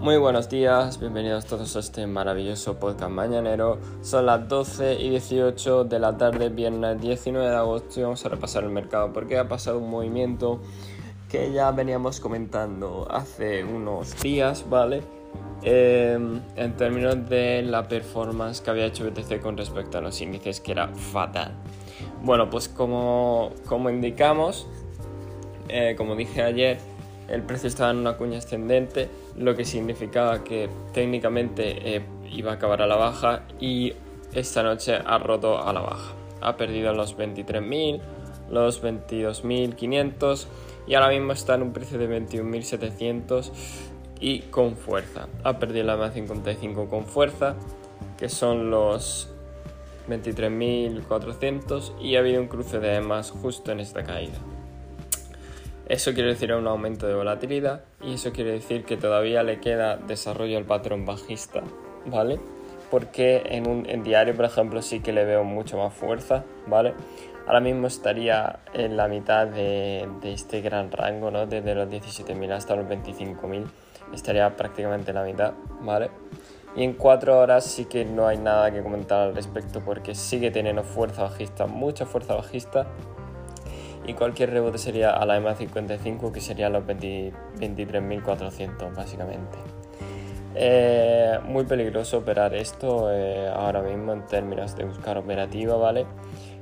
Muy buenos días, bienvenidos todos a este maravilloso podcast mañanero. Son las 12 y 18 de la tarde, viernes 19 de agosto y vamos a repasar el mercado porque ha pasado un movimiento que ya veníamos comentando hace unos días, ¿vale? Em, en términos de la performance que había hecho BTC con respecto a los índices, que era fatal. Bueno, pues como, como indicamos, eh, como dije ayer, el precio estaba en una cuña ascendente, lo que significaba que técnicamente eh, iba a acabar a la baja y esta noche ha roto a la baja. Ha perdido los 23.000, los 22.500 y ahora mismo está en un precio de 21.700 y con fuerza. Ha perdido la MA55 con fuerza, que son los 23.400 y ha habido un cruce de EMAs justo en esta caída. Eso quiere decir un aumento de volatilidad y eso quiere decir que todavía le queda desarrollo al patrón bajista, ¿vale? Porque en un diario, por ejemplo, sí que le veo mucho más fuerza, ¿vale? Ahora mismo estaría en la mitad de, este gran rango, ¿no? Desde los 17.000 hasta los 25.000, estaría prácticamente en la mitad, ¿vale? Y en cuatro horas sí que no hay nada que comentar al respecto porque sigue teniendo fuerza bajista, mucha fuerza bajista y cualquier rebote sería a la EMA 55 que sería los 23.400 básicamente. Eh, muy peligroso operar esto eh, ahora mismo en términos de buscar operativa, ¿vale?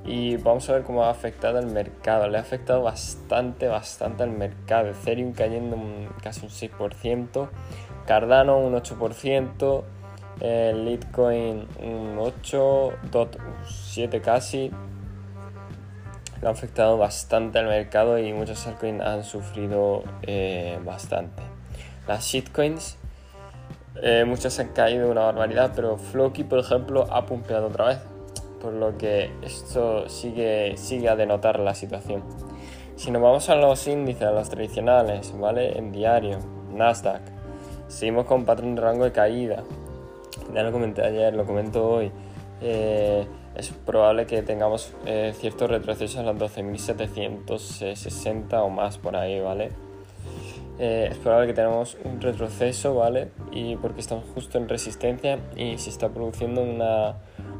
Y vamos a ver cómo ha afectado el mercado. Le ha afectado bastante, bastante al mercado. Ethereum cayendo casi un 6%, Cardano un 8%, el Litecoin un 8, DOT un 7 casi, lo ha afectado bastante al mercado y muchos altcoins han sufrido eh, bastante. Las shitcoins, eh, muchas han caído una barbaridad, pero Floki, por ejemplo, ha pumpeado otra vez, por lo que esto sigue, sigue a denotar la situación. Si nos vamos a los índices, a los tradicionales, ¿vale? En diario, Nasdaq, seguimos con patrón de rango de caída. Ya lo comenté ayer, lo comento hoy. Eh, es probable que tengamos eh, ciertos retrocesos a los 12.760 o más por ahí, ¿vale? Eh, es probable que tengamos un retroceso, ¿vale? Y porque estamos justo en resistencia y se está produciendo una,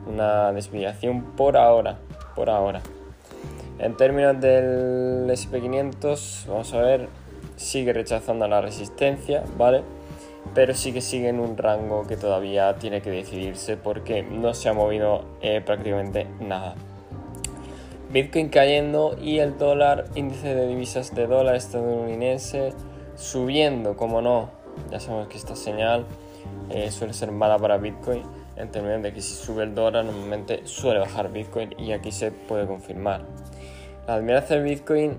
una desviación por ahora, por ahora. En términos del SP500, vamos a ver, sigue rechazando la resistencia, ¿vale? Pero sí que sigue en un rango que todavía tiene que decidirse porque no se ha movido eh, prácticamente nada. Bitcoin cayendo y el dólar, índice de divisas de dólar estadounidense subiendo, como no. Ya sabemos que esta señal eh, suele ser mala para Bitcoin en términos de que si sube el dólar normalmente suele bajar Bitcoin y aquí se puede confirmar. La admirancia del Bitcoin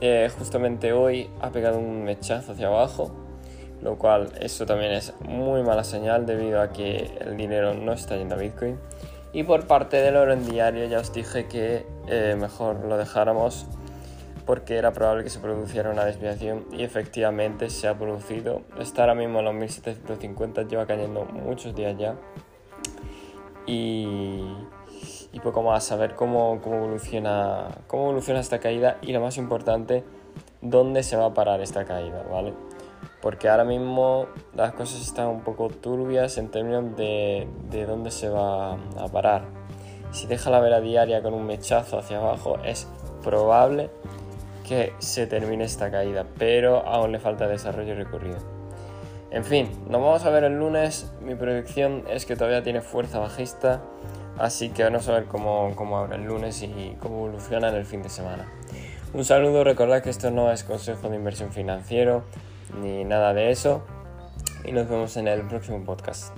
eh, justamente hoy ha pegado un mechazo hacia abajo lo cual eso también es muy mala señal debido a que el dinero no está yendo a Bitcoin. Y por parte del oro en diario ya os dije que eh, mejor lo dejáramos porque era probable que se produciera una desviación y efectivamente se ha producido. Está ahora mismo en los 1750, lleva cayendo muchos días ya. Y, y poco más, a ver cómo, cómo, evoluciona, cómo evoluciona esta caída y lo más importante, dónde se va a parar esta caída, ¿vale? Porque ahora mismo las cosas están un poco turbias en términos de, de dónde se va a parar. Si deja la vela diaria con un mechazo hacia abajo, es probable que se termine esta caída, pero aún le falta desarrollo recorrido. En fin, nos vamos a ver el lunes. Mi predicción es que todavía tiene fuerza bajista, así que vamos a ver cómo, cómo abre el lunes y cómo evoluciona en el fin de semana. Un saludo, recordad que esto no es consejo de inversión financiero, ni nada de eso. Y nos vemos en el próximo podcast.